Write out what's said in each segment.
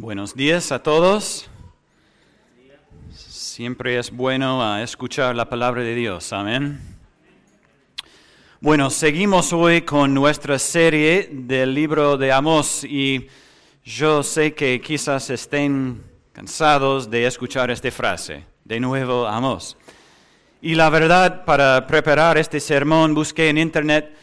Buenos días a todos. Siempre es bueno escuchar la palabra de Dios. Amén. Bueno, seguimos hoy con nuestra serie del libro de Amós y yo sé que quizás estén cansados de escuchar esta frase. De nuevo, Amós. Y la verdad, para preparar este sermón busqué en internet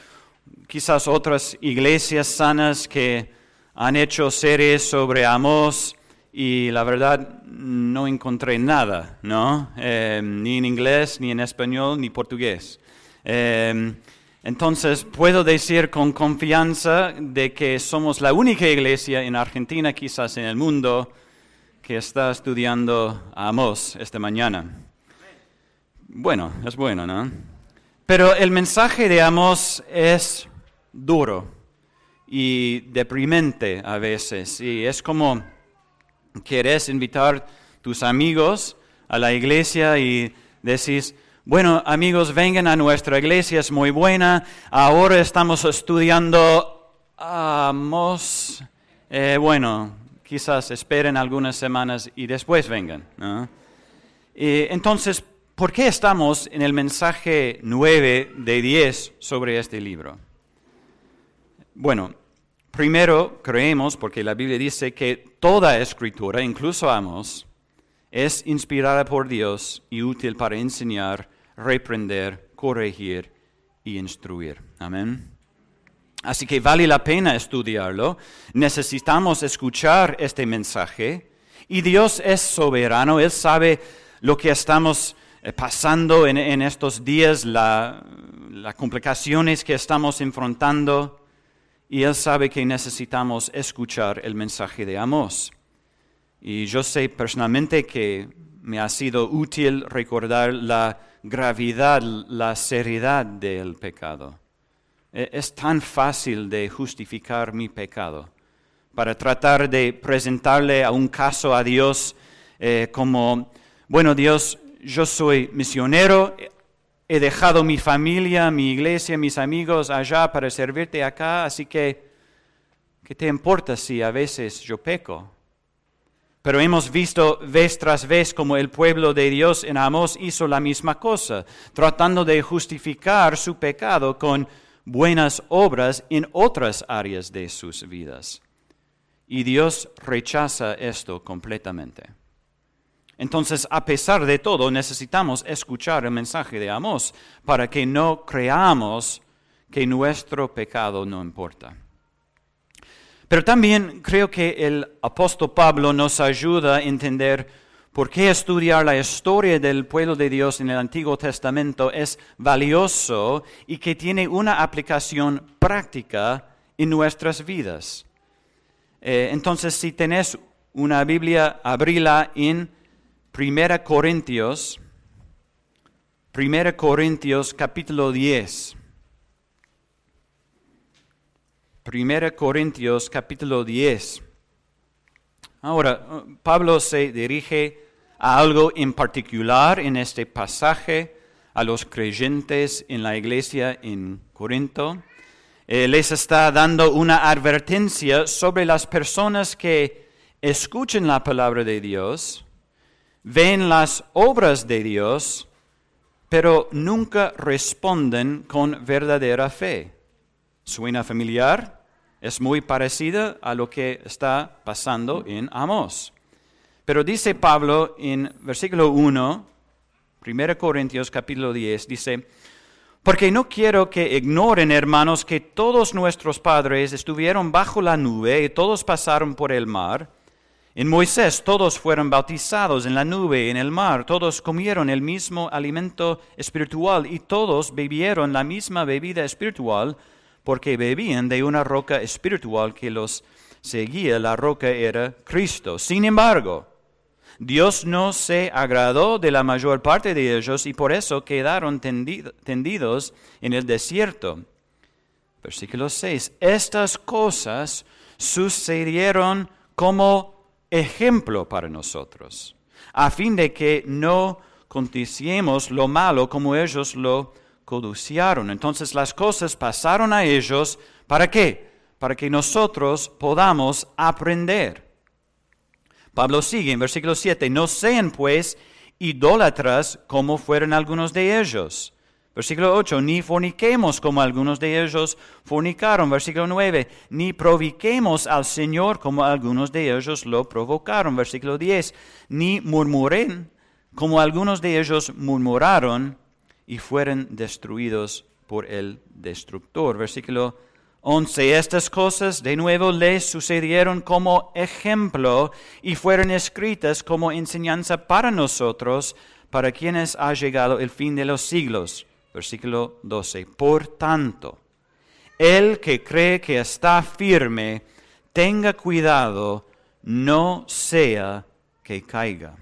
quizás otras iglesias sanas que han hecho series sobre Amós y la verdad no encontré nada, ¿no? Eh, ni en inglés, ni en español, ni portugués. Eh, entonces puedo decir con confianza de que somos la única iglesia en Argentina, quizás en el mundo, que está estudiando a Amós esta mañana. Bueno, es bueno, ¿no? Pero el mensaje de Amós es duro y deprimente a veces. Y es como quieres invitar tus amigos a la iglesia y decís, bueno, amigos, vengan a nuestra iglesia, es muy buena. Ahora estamos estudiando Amos. Eh, bueno, quizás esperen algunas semanas y después vengan. entonces, ¿por qué estamos en el mensaje 9 de 10 sobre este libro? Bueno, primero creemos, porque la Biblia dice que toda escritura, incluso Amos, es inspirada por Dios y útil para enseñar, reprender, corregir y instruir. Amén. Así que vale la pena estudiarlo. Necesitamos escuchar este mensaje. Y Dios es soberano, Él sabe lo que estamos eh, pasando en, estos días, las complicaciones que estamos enfrentando y Él sabe que necesitamos escuchar el mensaje de Amós. Y yo sé personalmente que me ha sido útil recordar la gravedad, la seriedad del pecado. E, es tan fácil de justificar mi pecado para tratar de presentarle a un caso a Dios eh, como, bueno Dios, yo soy misionero, He dejado mi familia, mi iglesia, mis amigos allá para servirte acá, así que, ¿qué te importa si a veces yo peco? Pero hemos visto vez tras vez como el pueblo de Dios en Amós hizo la misma cosa, tratando de justificar su pecado con buenas obras en otras áreas de sus vidas. Y Dios rechaza esto completamente. Entonces, a pesar de todo, necesitamos escuchar el mensaje de Amós para que no creamos que nuestro pecado no importa. Pero también creo que el apóstol Pablo nos ayuda a entender por qué estudiar la historia del pueblo de Dios en el Antiguo Testamento es valioso y que tiene una aplicación práctica en nuestras vidas. Eh, entonces, si tenés una Biblia, abrila en Primera Corintios, Primera Corintios capítulo 10. Primera Corintios capítulo 10. Ahora, Pablo se dirige a algo en particular en este pasaje, a los creyentes en la iglesia en Corinto. les está dando una advertencia sobre las personas que escuchen la palabra de Dios ven las obras de Dios, pero nunca responden con verdadera fe. ¿Suena familiar? Es muy parecida a lo que está pasando en Amós. Pero dice Pablo en versículo 1, 1 Corintios capítulo 10, dice, porque no quiero que ignoren, hermanos, que todos nuestros padres estuvieron bajo la nube y todos pasaron por el mar, en Moisés todos fueron bautizados en la nube, en el mar, todos comieron el mismo alimento espiritual y todos bebieron la misma bebida espiritual porque bebían de una roca espiritual que los seguía. La roca era Cristo. Sin embargo, Dios no se agradó de la mayor parte de ellos y por eso quedaron tendidos en el desierto. Versículo 6. Estas cosas sucedieron como ejemplo para nosotros, a fin de que no conticiemos lo malo como ellos lo conducieron. Entonces las cosas pasaron a ellos, ¿para qué? Para que nosotros podamos aprender. Pablo sigue en versículo 7, no sean pues idólatras como fueron algunos de ellos. Versículo 8, ni forniquemos como algunos de ellos fornicaron. Versículo 9, ni provoquemos al Señor como algunos de ellos lo provocaron. Versículo 10, ni murmuren como algunos de ellos murmuraron y fueron destruidos por el destructor. Versículo 11. Estas cosas de nuevo les sucedieron como ejemplo y fueron escritas como enseñanza para nosotros, para quienes ha llegado el fin de los siglos. Versículo 12. Por tanto, el que cree que está firme, tenga cuidado, no sea que caiga.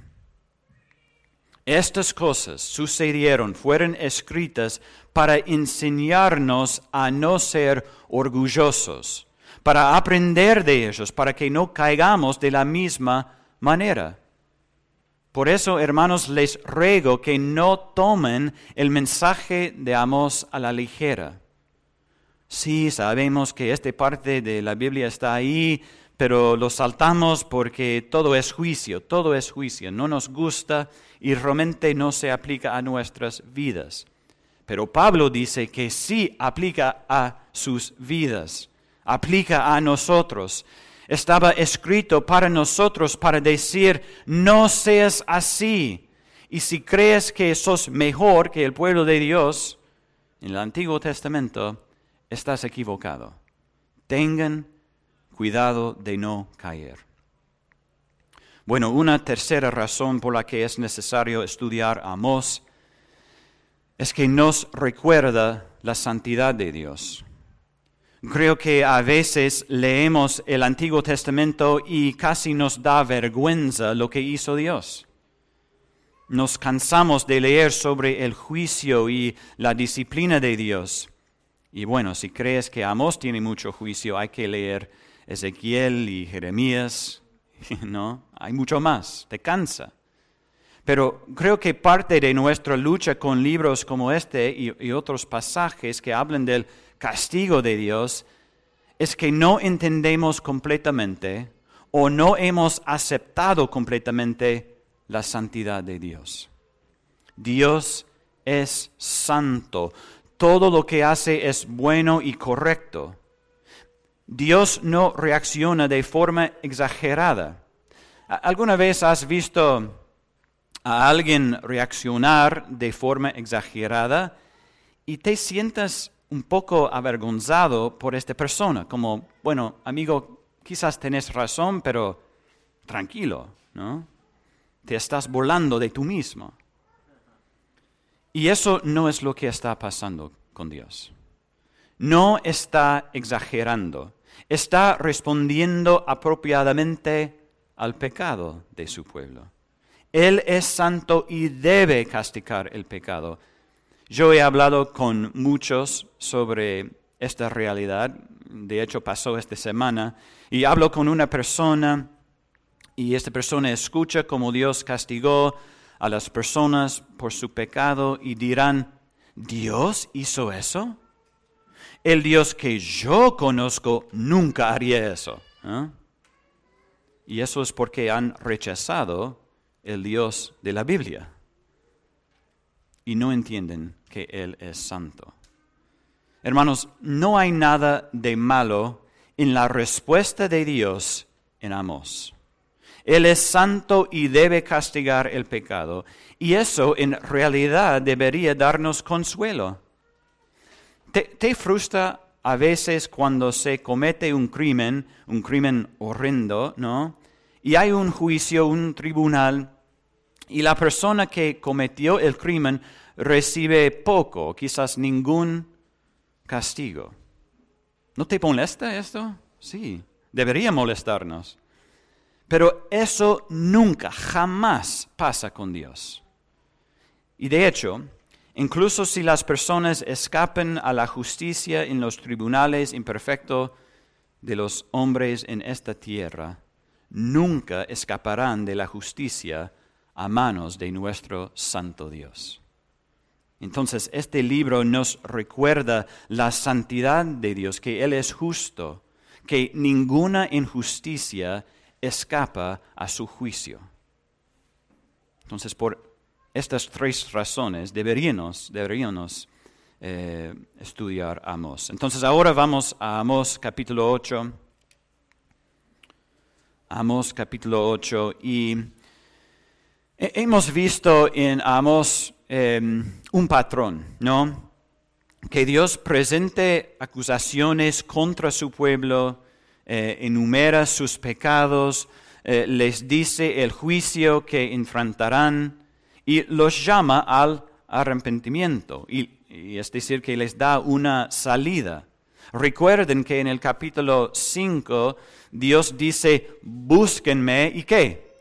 Estas cosas sucedieron, fueron escritas para enseñarnos a no ser orgullosos, para aprender de ellos, para que no caigamos de la misma manera. Por eso, hermanos, les ruego que no tomen el mensaje de Amos a la ligera. Sí, sabemos que esta parte de la Biblia está ahí, pero lo saltamos porque todo es juicio, todo es juicio, no nos gusta y realmente no se aplica a nuestras vidas. Pero Pablo dice que sí aplica a sus vidas, aplica a nosotros. Estaba escrito para nosotros para decir, no seas así. Y si crees que sos mejor que el pueblo de Dios, en el Antiguo Testamento, estás equivocado. Tengan cuidado de no caer. Bueno, una tercera razón por la que es necesario estudiar a Amós es que nos recuerda la santidad de Dios. Creo que a veces leemos el Antiguo Testamento y casi nos da vergüenza lo que hizo Dios. Nos cansamos de leer sobre el juicio y la disciplina de Dios. Y bueno, si crees que Amós tiene mucho juicio, hay que leer Ezequiel y Jeremías, ¿no? Hay mucho más, te cansa. Pero creo que parte de nuestra lucha con libros como este y, otros pasajes que hablan del castigo de Dios es que no entendemos completamente o no hemos aceptado completamente la santidad de Dios. Dios es santo. Todo lo que hace es bueno y correcto. Dios no reacciona de forma exagerada. ¿Alguna vez has visto a alguien reaccionar de forma exagerada y te sientas un poco avergonzado por esta persona, como, bueno, amigo, quizás tenés razón, pero tranquilo, ¿no? Te estás volando de tú mismo. Y eso no es lo que está pasando con Dios. No está exagerando, está respondiendo apropiadamente al pecado de su pueblo. Él es santo y debe castigar el pecado. Yo he hablado con muchos sobre esta realidad, de hecho pasó esta semana, y hablo con una persona y esta persona escucha cómo Dios castigó a las personas por su pecado y dirán, ¿Dios hizo eso? El Dios que yo conozco nunca haría eso. ¿eh? Y eso es porque han rechazado el Dios de la Biblia y no entienden que Él es santo. Hermanos, no hay nada de malo en la respuesta de Dios en Amos. Él es santo y debe castigar el pecado. Y eso en realidad debería darnos consuelo. ¿Te, frustra a veces cuando se comete un crimen, un crimen horrendo, ¿no? Y hay un juicio, un tribunal, y la persona que cometió el crimen recibe poco, quizás ningún castigo. ¿No te molesta esto? Sí, debería molestarnos. Pero eso nunca, jamás pasa con Dios. Y de hecho, incluso si las personas escapen a la justicia en los tribunales imperfectos de los hombres en esta tierra, nunca escaparán de la justicia a manos de nuestro Santo Dios. Entonces, este libro nos recuerda la santidad de Dios, que Él es justo, que ninguna injusticia escapa a su juicio. Entonces, por estas tres razones deberíamos, deberíamos eh, estudiar Amos. Entonces, ahora vamos a Amos capítulo 8. Amos capítulo 8 y hemos visto en Amos em, un patrón, ¿no? Que Dios presente acusaciones contra su pueblo, eh, enumera sus pecados, eh, les dice el juicio que enfrentarán y los llama al arrepentimiento, y, es decir, que les da una salida. Recuerden que en el capítulo 5 Dios dice, búsquenme y qué?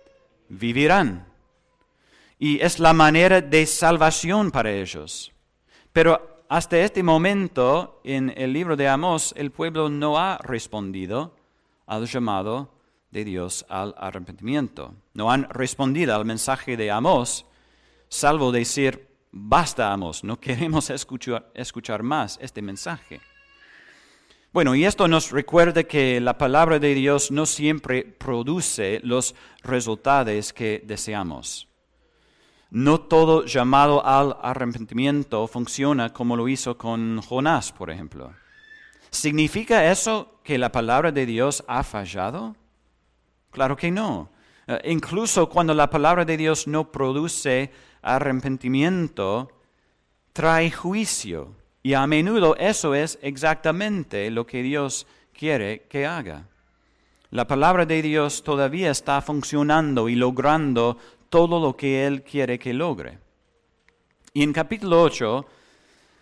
Vivirán. Y es la manera de salvación para ellos. Pero hasta este momento en el libro de Amós el pueblo no ha respondido al llamado de Dios al arrepentimiento. No han respondido al mensaje de Amós, salvo decir, basta Amós, no queremos escuchar, escuchar más este mensaje. Bueno, y esto nos recuerda que la palabra de Dios no siempre produce los resultados que deseamos. No todo llamado al arrepentimiento funciona como lo hizo con Jonás, por ejemplo. ¿Significa eso que la palabra de Dios ha fallado? Claro que no. Eh, incluso cuando la palabra de Dios no produce arrepentimiento, trae juicio. Y a menudo eso es exactamente lo que Dios quiere que haga. La palabra de Dios todavía está funcionando y logrando todo lo que Él quiere que logre. Y en capítulo 8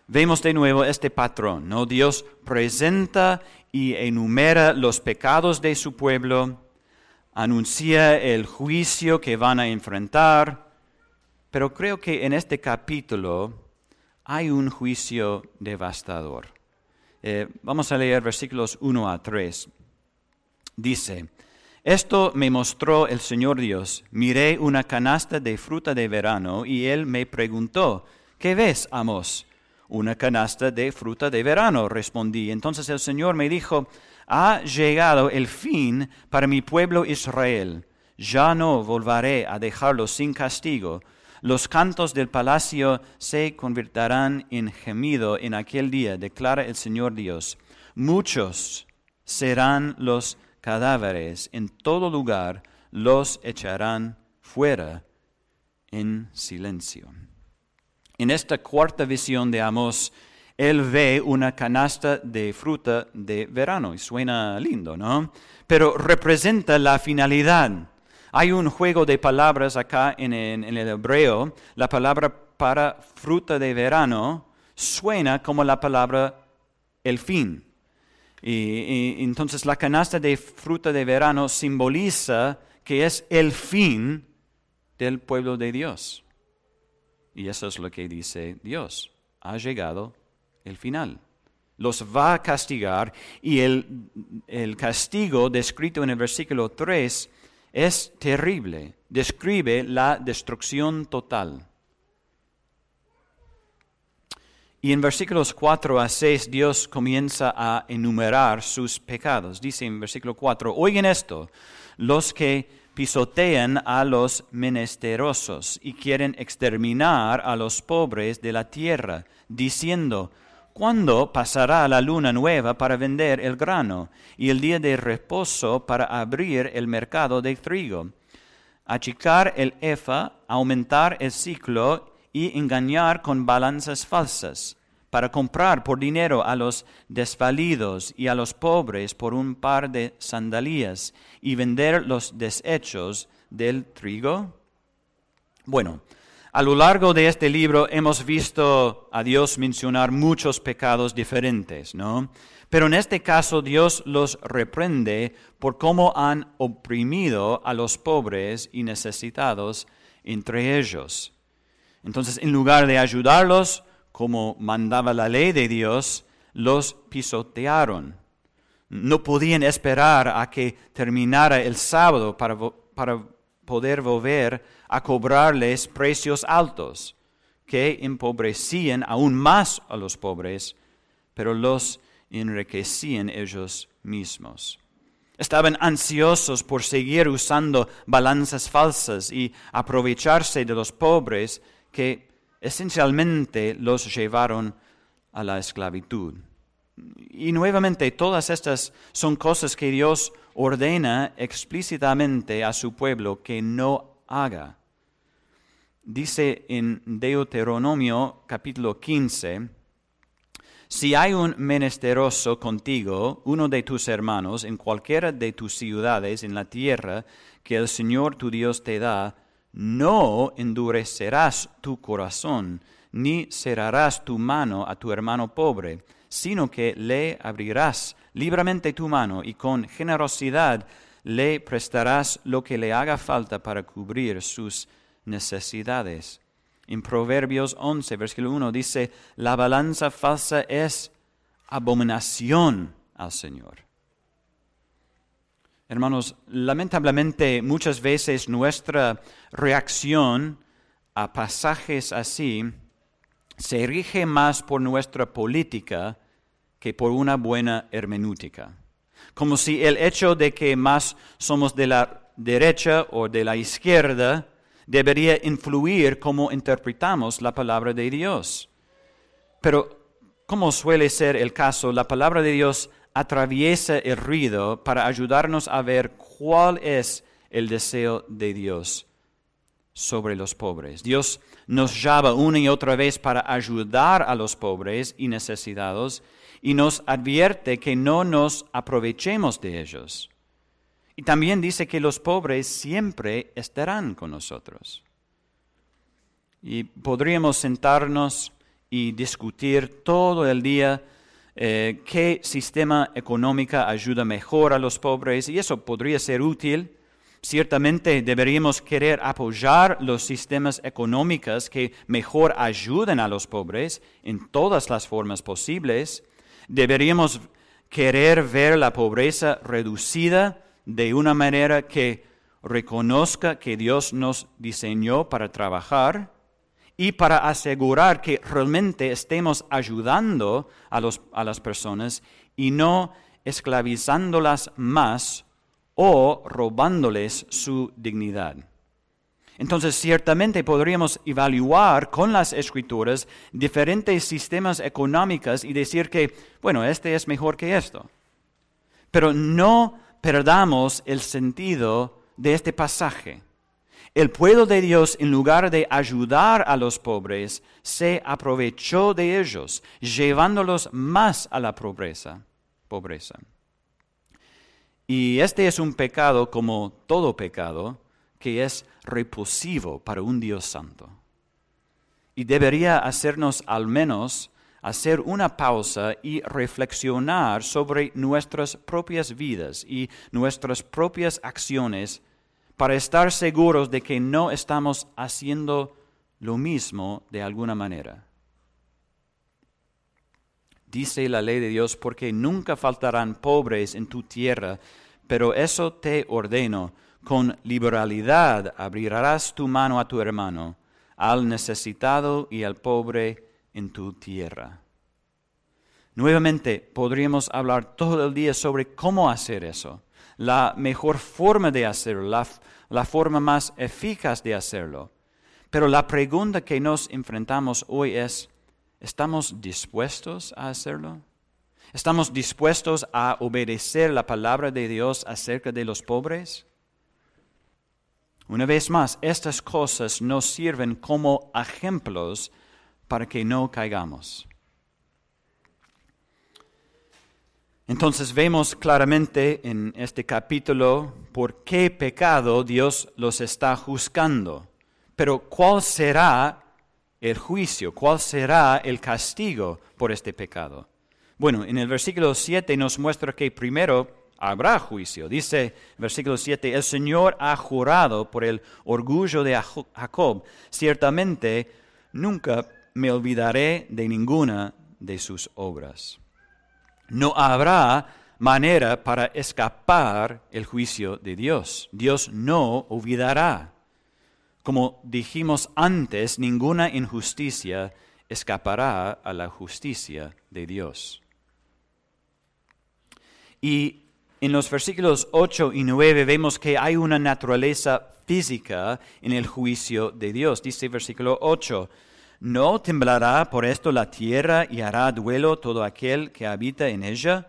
vemos de nuevo este patrón, ¿no? Dios presenta y enumera los pecados de su pueblo, anuncia el juicio que van a enfrentar, pero creo que en este capítulo hay un juicio devastador. Eh, vamos a leer versículos 1 a 3. Dice, esto me mostró el Señor Dios. Miré una canasta de fruta de verano y él me preguntó, ¿qué ves, Amos? Una canasta de fruta de verano, respondí. Entonces el Señor me dijo, ha llegado el fin para mi pueblo Israel. Ya no volveré a dejarlo sin castigo. Los cantos del palacio se convertirán en gemido en aquel día, declara el Señor Dios. Muchos serán los cadáveres en todo lugar, los echarán fuera en silencio. En esta cuarta visión de Amos, él ve una canasta de fruta de verano y suena lindo, ¿no? Pero representa la finalidad. Hay un juego de palabras acá en, el hebreo. La palabra para fruta de verano suena como la palabra el fin. Y, entonces la canasta de fruta de verano simboliza que es el fin del pueblo de Dios. Y eso es lo que dice Dios. Ha llegado el final. Los va a castigar y el, el castigo descrito en el versículo 3 es terrible. Describe la destrucción total. Y en versículos 4 a 6 Dios comienza a enumerar sus pecados. Dice en versículo 4, oigan esto, los que pisotean a los menesterosos y quieren exterminar a los pobres de la tierra, diciendo, ¿Cuándo pasará la luna nueva para vender el grano y el día de reposo para abrir el mercado de trigo? Achicar el efa, aumentar el ciclo y engañar con balanzas falsas, para comprar por dinero a los desvalidos y a los pobres por un par de sandalias y vender los desechos del trigo? Bueno, a lo largo de este libro hemos visto a Dios mencionar muchos pecados diferentes, ¿no? Pero en este caso Dios los reprende por cómo han oprimido a los pobres y necesitados entre ellos. Entonces, en lugar de ayudarlos, como mandaba la ley de Dios, los pisotearon. No podían esperar a que terminara el sábado para, para poder volver a cobrarles precios altos que empobrecían aún más a los pobres, pero los enriquecían ellos mismos. Estaban ansiosos por seguir usando balanzas falsas y aprovecharse de los pobres que esencialmente los llevaron a la esclavitud. Y nuevamente, todas estas son cosas que Dios ordena explícitamente a su pueblo que no haga. Dice en Deuteronomio capítulo 15, si hay un menesteroso contigo, uno de tus hermanos, en cualquiera de tus ciudades en la tierra que el Señor tu Dios te da, no endurecerás tu corazón, ni cerrarás tu mano a tu hermano pobre, sino que le abrirás libremente tu mano y con generosidad le prestarás lo que le haga falta para cubrir sus necesidades. En Proverbios 11, versículo 1 dice, la balanza falsa es abominación al Señor. Hermanos, lamentablemente muchas veces nuestra reacción a pasajes así se rige más por nuestra política que por una buena hermenéutica. Como si el hecho de que más somos de la derecha o de la izquierda debería influir cómo interpretamos la palabra de Dios. Pero, como suele ser el caso, la palabra de Dios atraviesa el ruido para ayudarnos a ver cuál es el deseo de Dios sobre los pobres. Dios nos llama una y otra vez para ayudar a los pobres y necesitados y nos advierte que no nos aprovechemos de ellos. Y también dice que los pobres siempre estarán con nosotros. Y podríamos sentarnos y discutir todo el día eh, qué sistema económico ayuda mejor a los pobres, y eso podría ser útil. Ciertamente deberíamos querer apoyar los sistemas económicos que mejor ayuden a los pobres en todas las formas posibles. Deberíamos querer ver la pobreza reducida de una manera que reconozca que Dios nos diseñó para trabajar y para asegurar que realmente estemos ayudando a, a las personas y no esclavizándolas más o robándoles su dignidad. Entonces, ciertamente podríamos evaluar con las escrituras diferentes sistemas económicos y decir que, bueno, este es mejor que esto. Pero no perdamos el sentido de este pasaje. El pueblo de Dios, en lugar de ayudar a los pobres, se aprovechó de ellos, llevándolos más a la pobreza. pobreza. Y este es un pecado como todo pecado, que es repulsivo para un Dios santo. Y debería hacernos al menos hacer una pausa y reflexionar sobre nuestras propias vidas y nuestras propias acciones para estar seguros de que no estamos haciendo lo mismo de alguna manera. Dice la ley de Dios, porque nunca faltarán pobres en tu tierra, pero eso te ordeno, con liberalidad abrirás tu mano a tu hermano, al necesitado y al pobre en tu tierra. Nuevamente, podríamos hablar todo el día sobre cómo hacer eso, la mejor forma de hacerlo, la, la forma más eficaz de hacerlo. Pero la pregunta que nos enfrentamos hoy es, ¿estamos dispuestos a hacerlo? ¿Estamos dispuestos a obedecer la palabra de Dios acerca de los pobres? Una vez más, estas cosas nos sirven como ejemplos para que no caigamos. Entonces vemos claramente en este capítulo por qué pecado Dios los está juzgando. Pero ¿cuál será el juicio? ¿Cuál será el castigo por este pecado? Bueno, en el versículo 7 nos muestra que primero habrá juicio. Dice versículo 7, el Señor ha jurado por el orgullo de Jacob, ciertamente nunca me olvidaré de ninguna de sus obras. No habrá manera para escapar el juicio de Dios. Dios no olvidará. Como dijimos antes, ninguna injusticia escapará a la justicia de Dios. Y En los versículos 8 y 9 vemos que hay una naturaleza física en el juicio de Dios. Dice versículo 8, ¿no temblará por esto la tierra y hará duelo todo aquel que habita en ella?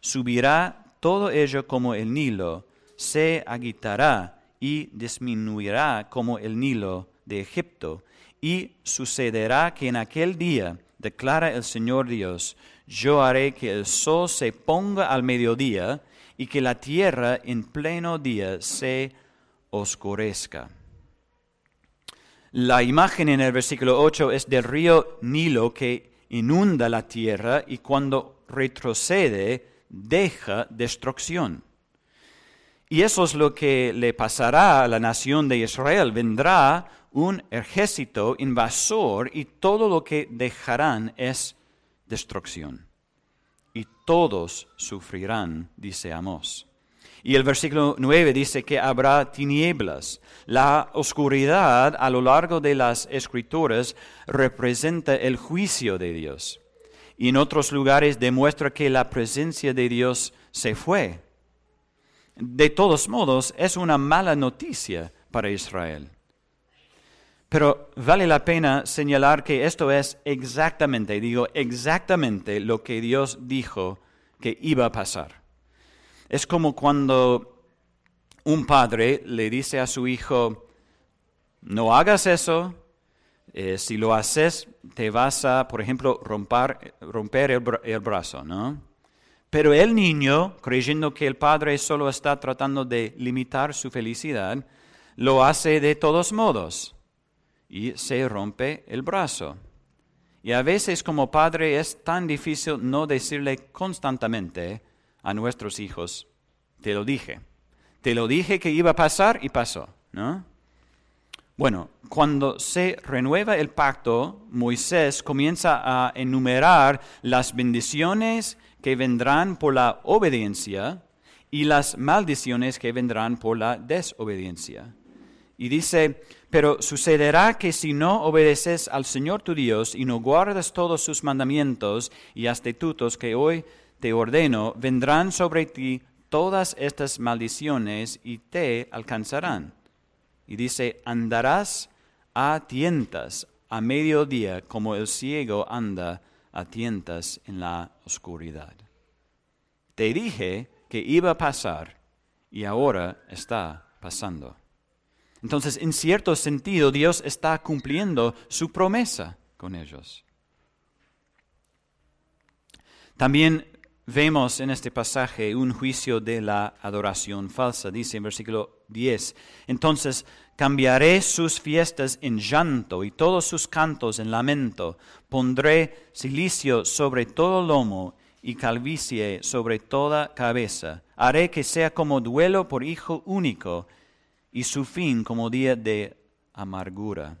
Subirá todo ello como el Nilo, se agitará y disminuirá como el Nilo de Egipto. Y sucederá que en aquel día, declara el Señor Dios, yo haré que el sol se ponga al mediodía y que la tierra en pleno día se oscurezca. La imagen en el versículo 8 es del río Nilo que inunda la tierra y cuando retrocede deja destrucción. Y eso es lo que le pasará a la nación de Israel. Vendrá un ejército invasor y todo lo que dejarán es destrucción y todos sufrirán, dice Amós. Y el versículo 9 dice que habrá tinieblas. La oscuridad a lo largo de las escrituras representa el juicio de Dios. Y en otros lugares demuestra que la presencia de Dios se fue. De todos modos, es una mala noticia para Israel. Pero vale la pena señalar que esto es exactamente, digo exactamente lo que Dios dijo que iba a pasar. Es como cuando un padre le dice a su hijo, no hagas eso, eh, si lo haces te vas a, por ejemplo, romper, el, el brazo, ¿no? Pero el niño, creyendo que el padre solo está tratando de limitar su felicidad, lo hace de todos modos y se rompe el brazo. Y a veces como padre es tan difícil no decirle constantemente a nuestros hijos, te lo dije, te lo dije que iba a pasar y pasó, ¿no? Bueno, cuando se renueva el pacto, Moisés comienza a enumerar las bendiciones que vendrán por la obediencia y las maldiciones que vendrán por la desobediencia. Y dice, pero sucederá que si no obedeces al Señor tu Dios y no guardas todos sus mandamientos y estatutos que hoy te ordeno, vendrán sobre ti todas estas maldiciones y te alcanzarán. Y dice, andarás a tientas a mediodía como el ciego anda a tientas en la oscuridad. Te dije que iba a pasar y ahora está pasando. Entonces, en cierto sentido, Dios está cumpliendo su promesa con ellos. También vemos en este pasaje un juicio de la adoración falsa. Dice en versículo 10, entonces cambiaré sus fiestas en llanto y todos sus cantos en lamento. Pondré silicio sobre todo lomo y calvicie sobre toda cabeza. Haré que sea como duelo por hijo único y su fin como día de amargura.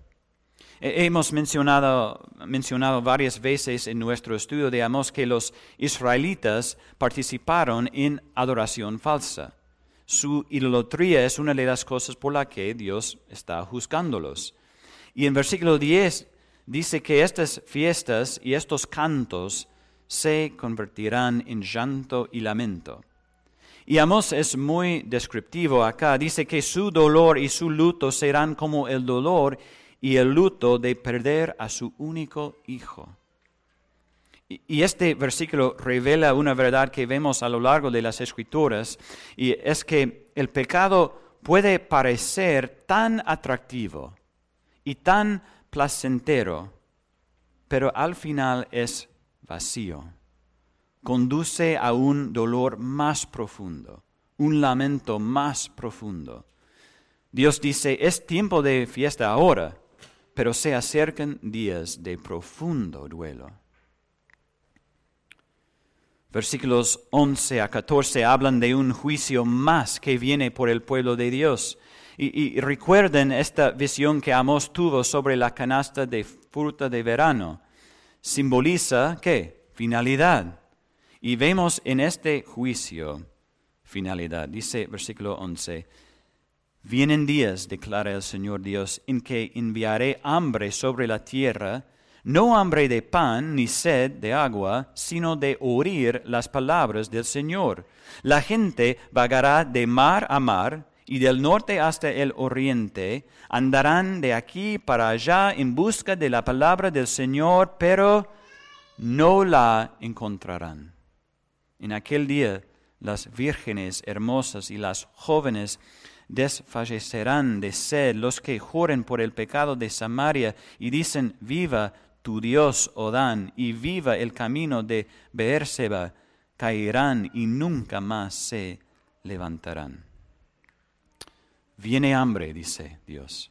Hemos mencionado, mencionado varias veces en nuestro estudio de Amos que los israelitas participaron en adoración falsa. Su idolatría es una de las cosas por las que Dios está juzgándolos. Y en versículo 10 dice que estas fiestas y estos cantos se convertirán en llanto y lamento. Y Amos es muy descriptivo acá. Dice que su dolor y su luto serán como el dolor y el luto de perder a su único hijo. Y este versículo revela una verdad que vemos a lo largo de las escrituras, y es que el pecado puede parecer tan atractivo y tan placentero, pero al final es vacío conduce a un dolor más profundo, un lamento más profundo. Dios dice, es tiempo de fiesta ahora, pero se acercan días de profundo duelo. Versículos 11 a 14 hablan de un juicio más que viene por el pueblo de Dios. Y, recuerden esta visión que Amos tuvo sobre la canasta de fruta de verano. Simboliza, ¿qué? Finalidad. Y vemos en este juicio finalidad. Dice versículo 11, vienen días, declara el Señor Dios, en que enviaré hambre sobre la tierra, no hambre de pan ni sed de agua, sino de oír las palabras del Señor, La gente vagará de mar a mar y del norte hasta el oriente, andarán de aquí para allá en busca de la palabra del Señor, pero no la encontrarán. En aquel día las vírgenes hermosas y las jóvenes desfallecerán de sed, los que juren por el pecado de Samaria y dicen, viva tu Dios, Odán, y viva el camino de Beerseba, caerán y nunca más se levantarán. Viene hambre, dice Dios.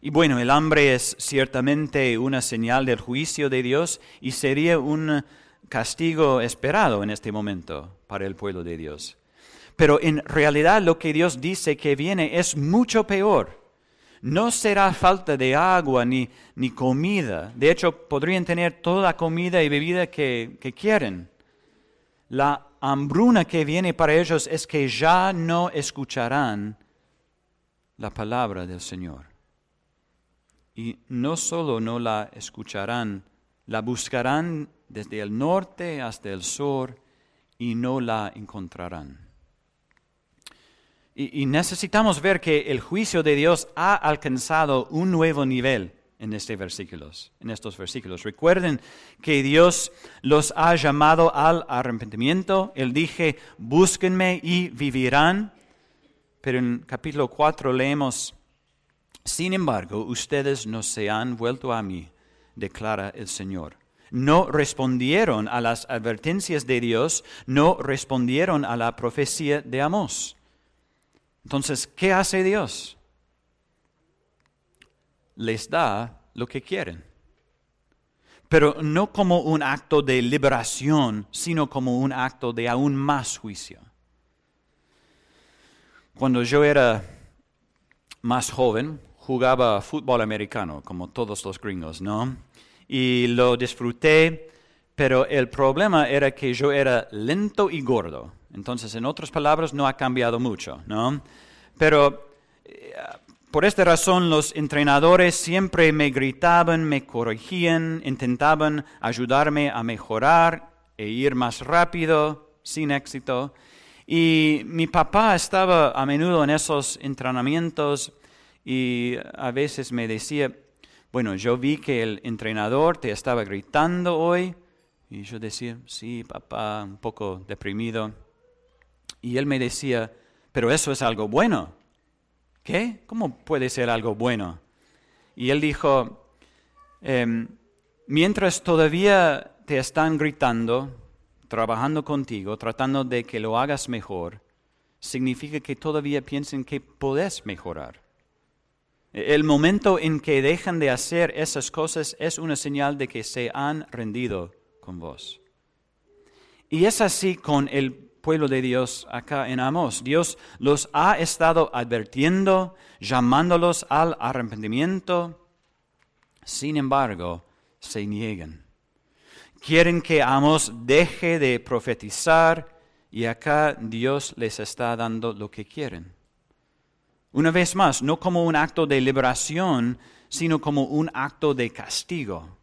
Y bueno, el hambre es ciertamente una señal del juicio de Dios y sería un castigo esperado en este momento para el pueblo de Dios. Pero en realidad lo que Dios dice que viene es mucho peor. No será falta de agua ni, ni comida. De hecho, podrían tener toda la comida y bebida que, que quieren. La hambruna que viene para ellos es que ya no escucharán la palabra del Señor. Y no solo no la escucharán, la buscarán desde el norte hasta el sur y no la encontrarán. Y, necesitamos ver que el juicio de Dios ha alcanzado un nuevo nivel en, este versículos, en estos versículos. Recuerden que Dios los ha llamado al arrepentimiento. Él dije, búsquenme y vivirán. Pero en capítulo 4 leemos, sin embargo, ustedes no se han vuelto a mí, declara el Señor no respondieron a las advertencias de Dios, no respondieron a la profecía de Amós. Entonces, ¿qué hace Dios? Les da lo que quieren. Pero no como un acto de liberación, sino como un acto de aún más juicio. Cuando yo era más joven, jugaba fútbol americano, como todos los gringos, ¿no? y lo disfruté, pero el problema era que yo era lento y gordo. Entonces, en otras palabras, no ha cambiado mucho, ¿no? Pero eh, por esta razón los entrenadores siempre me gritaban, me corregían, intentaban ayudarme a mejorar e ir más rápido, sin éxito. Y mi papá estaba a menudo en esos entrenamientos y a veces me decía, bueno, yo vi que el entrenador te estaba gritando hoy y yo decía, sí, papá, un poco deprimido. Y él me decía, pero eso es algo bueno. ¿Qué? ¿Cómo puede ser algo bueno? Y él dijo, em, mientras todavía te están gritando, trabajando contigo, tratando de que lo hagas mejor, significa que todavía piensan que puedes mejorar. El momento en que dejan de hacer esas cosas es una señal de que se han rendido con vos. Y es así con el pueblo de Dios acá en Amos. Dios los ha estado advirtiendo, llamándolos al arrepentimiento. Sin embargo, se niegan. Quieren que Amos deje de profetizar y acá Dios les está dando lo que quieren. Una vez más, no como un acto de liberación, sino como un acto de castigo.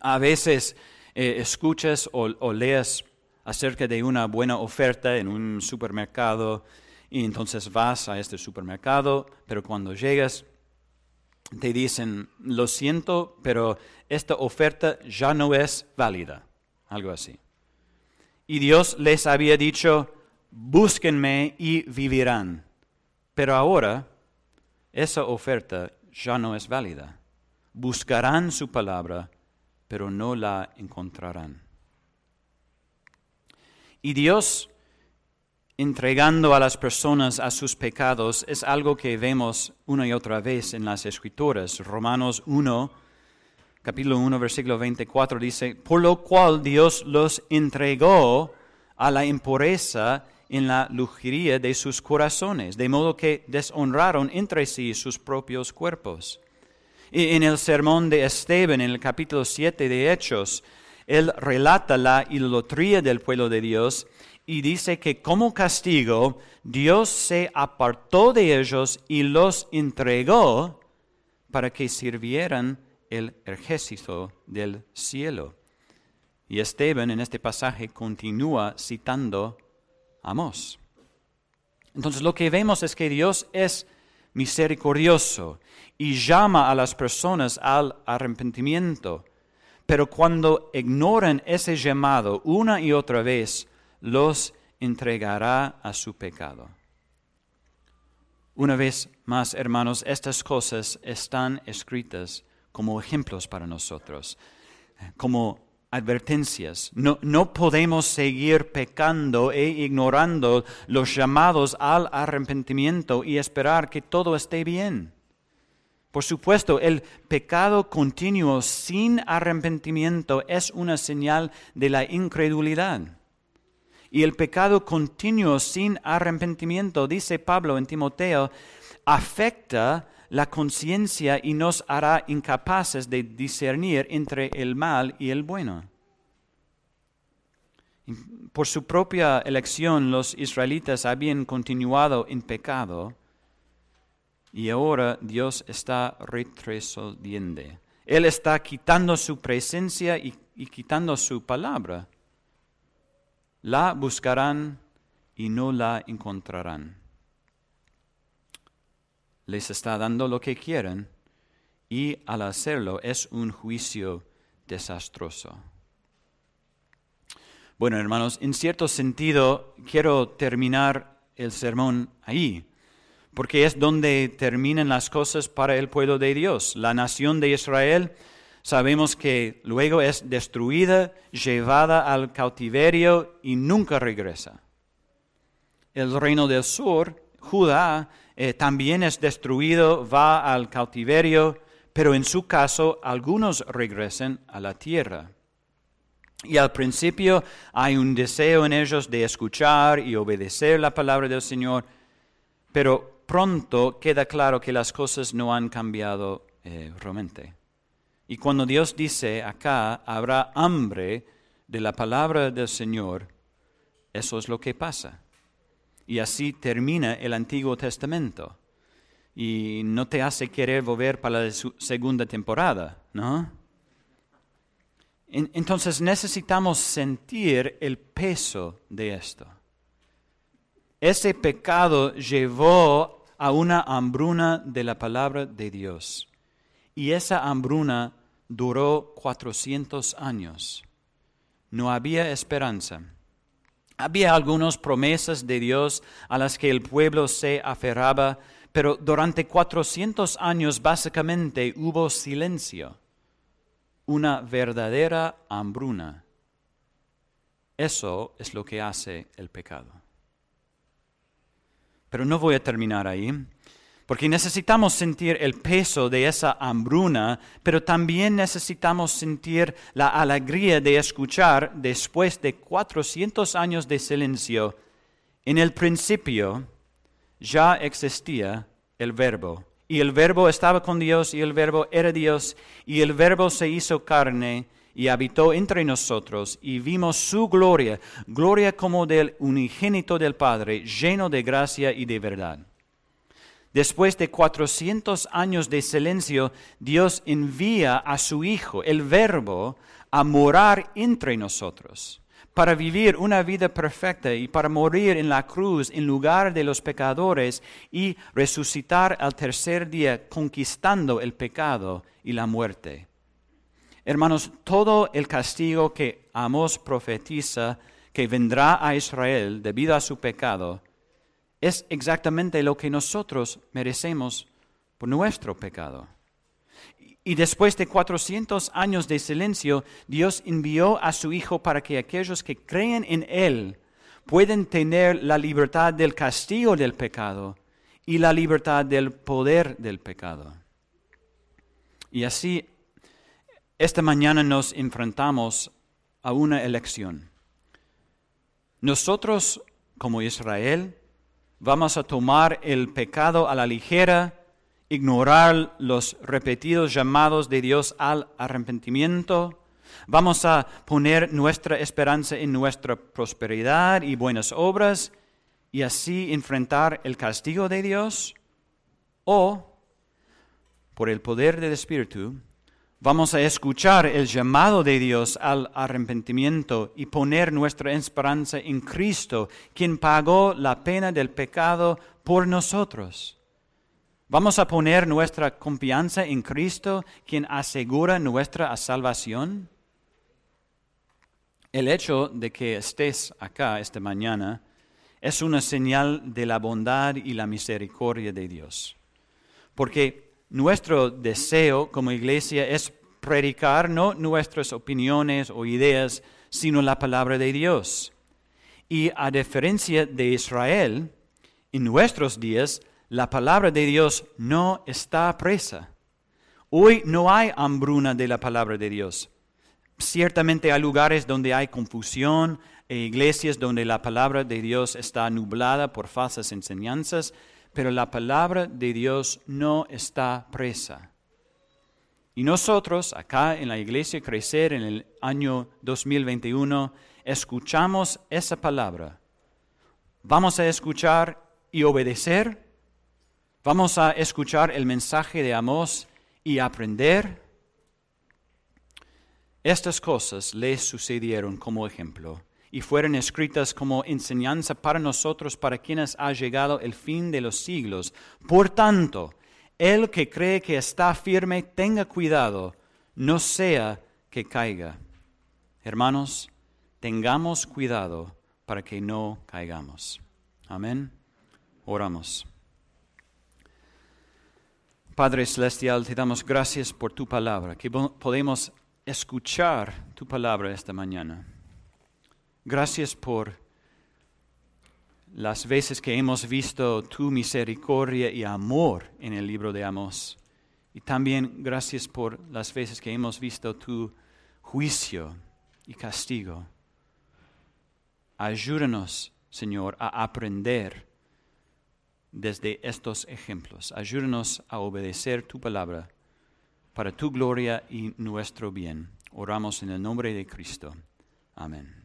A veces eh, escuchas o, lees acerca de una buena oferta en un supermercado y entonces vas a este supermercado, pero cuando llegas te dicen, lo siento, pero esta oferta ya no es válida, algo así. Y Dios les había dicho, búsquenme y vivirán. Pero ahora esa oferta ya no es válida. Buscarán su palabra, pero no la encontrarán. Y Dios entregando a las personas a sus pecados es algo que vemos una y otra vez en las escrituras. Romanos 1, capítulo 1, versículo 24 dice, por lo cual Dios los entregó a la impureza en la lujuria de sus corazones, de modo que deshonraron entre sí sus propios cuerpos. En el sermón de Esteban, en el capítulo 7 de Hechos, él relata la idolatría del pueblo de Dios y dice que como castigo Dios se apartó de ellos y los entregó para que sirvieran el ejército del cielo. Y Esteban en este pasaje continúa citando Amós. Entonces lo que vemos es que Dios es misericordioso y llama a las personas al arrepentimiento, pero cuando ignoran ese llamado una y otra vez, los entregará a su pecado. Una vez más, hermanos, estas cosas están escritas como ejemplos para nosotros, como advertencias. No, no, podemos seguir pecando e ignorando los llamados al arrepentimiento y esperar que todo esté bien. Por supuesto, el pecado continuo sin arrepentimiento es una señal de la incredulidad. Y el pecado continuo sin arrepentimiento, dice Pablo en Timoteo, afecta la conciencia y nos hará incapaces de discernir entre el mal y el bueno. Por su propia elección los israelitas habían continuado en pecado y ahora Dios está retrocediendo. Él está quitando su presencia y, y quitando su palabra la buscarán y no la encontrarán. Les está dando lo que quieren y al hacerlo es un juicio desastroso. Bueno, hermanos, en cierto sentido quiero terminar el sermón ahí, porque es donde terminan las cosas para el pueblo de Dios. La nación de Israel sabemos que luego es destruida, llevada al cautiverio y nunca regresa. El reino del sur, Judá, eh, también es destruido, va al cautiverio, pero en su caso algunos regresan a la tierra. Y al principio hay un deseo en ellos de escuchar y obedecer la palabra del Señor, pero pronto queda claro que las cosas no han cambiado eh, realmente. Y cuando Dios dice acá, habrá hambre de la palabra del Señor, eso es lo que pasa. Y así termina el Antiguo Testamento. Y no te hace querer volver para la segunda temporada, ¿no? Entonces necesitamos sentir el peso de esto. Ese pecado llevó a una hambruna de la palabra de Dios. Y esa hambruna duró 400 años. No había esperanza. Había algunas promesas de Dios a las que el pueblo se aferraba, pero durante 400 años básicamente hubo silencio, una verdadera hambruna. Eso es lo que hace el pecado. Pero no voy a terminar ahí porque necesitamos sentir el peso de esa hambruna, pero también necesitamos sentir la alegría de escuchar después de 400 años de silencio. En el principio ya existía el verbo, y el verbo estaba con Dios, y el verbo era Dios, y el verbo se hizo carne y habitó entre nosotros, y vimos su gloria, gloria como del unigénito del Padre, lleno de gracia y de verdad. Después de 400 años de silencio, Dios envía a su Hijo, el Verbo, a morar entre nosotros, para vivir una vida perfecta y para morir en la cruz en lugar de los pecadores y resucitar al tercer día conquistando el pecado y la muerte. Hermanos, todo el castigo que Amos profetiza que vendrá a Israel debido a su pecado, es exactamente lo que nosotros merecemos por nuestro pecado. Y después de 400 años de silencio, Dios envió a su Hijo para que aquellos que creen en Él puedan tener la libertad del castigo del pecado y la libertad del poder del pecado. Y así, esta mañana nos enfrentamos a una elección. Nosotros, como Israel, vamos a tomar el pecado a la ligera, ignorar los repetidos llamados de Dios al arrepentimiento, vamos a poner nuestra esperanza en nuestra prosperidad y buenas obras y así enfrentar el castigo de Dios, o por el poder del Espíritu, Vamos a escuchar el llamado de Dios al arrepentimiento y poner nuestra esperanza en Cristo, quien pagó la pena del pecado por nosotros. Vamos a poner nuestra confianza en Cristo, quien asegura nuestra salvación. El hecho de que estés acá esta mañana es una señal de la bondad y la misericordia de Dios. Porque nuestro deseo como iglesia es predicar no nuestras opiniones o ideas, sino la palabra de Dios. Y a diferencia de Israel, en nuestros días la palabra de Dios no está presa. Hoy no hay hambruna de la palabra de Dios. Ciertamente hay lugares donde hay confusión e iglesias donde la palabra de Dios está nublada por falsas enseñanzas, pero la palabra de Dios no está presa. Y nosotros, acá en la iglesia Crecer en el año 2021, escuchamos esa palabra. Vamos a escuchar y obedecer. Vamos a escuchar el mensaje de Amós y aprender. Estas cosas les sucedieron como ejemplo y fueron escritas como enseñanza para nosotros, para quienes ha llegado el fin de los siglos. Por tanto, el que cree que está firme, tenga cuidado, no sea que caiga. Hermanos, tengamos cuidado para que no caigamos. Amén. Oramos. Padre Celestial, te damos gracias por tu palabra, que podemos escuchar tu palabra esta mañana. Gracias por las veces que hemos visto tu misericordia y amor en el libro de Amos. Y también gracias por las veces que hemos visto tu juicio y castigo. Ayúdanos, Señor, a aprender desde estos ejemplos. Ayúdanos a obedecer tu palabra para tu gloria y nuestro bien. Oramos en el nombre de Cristo. Amén.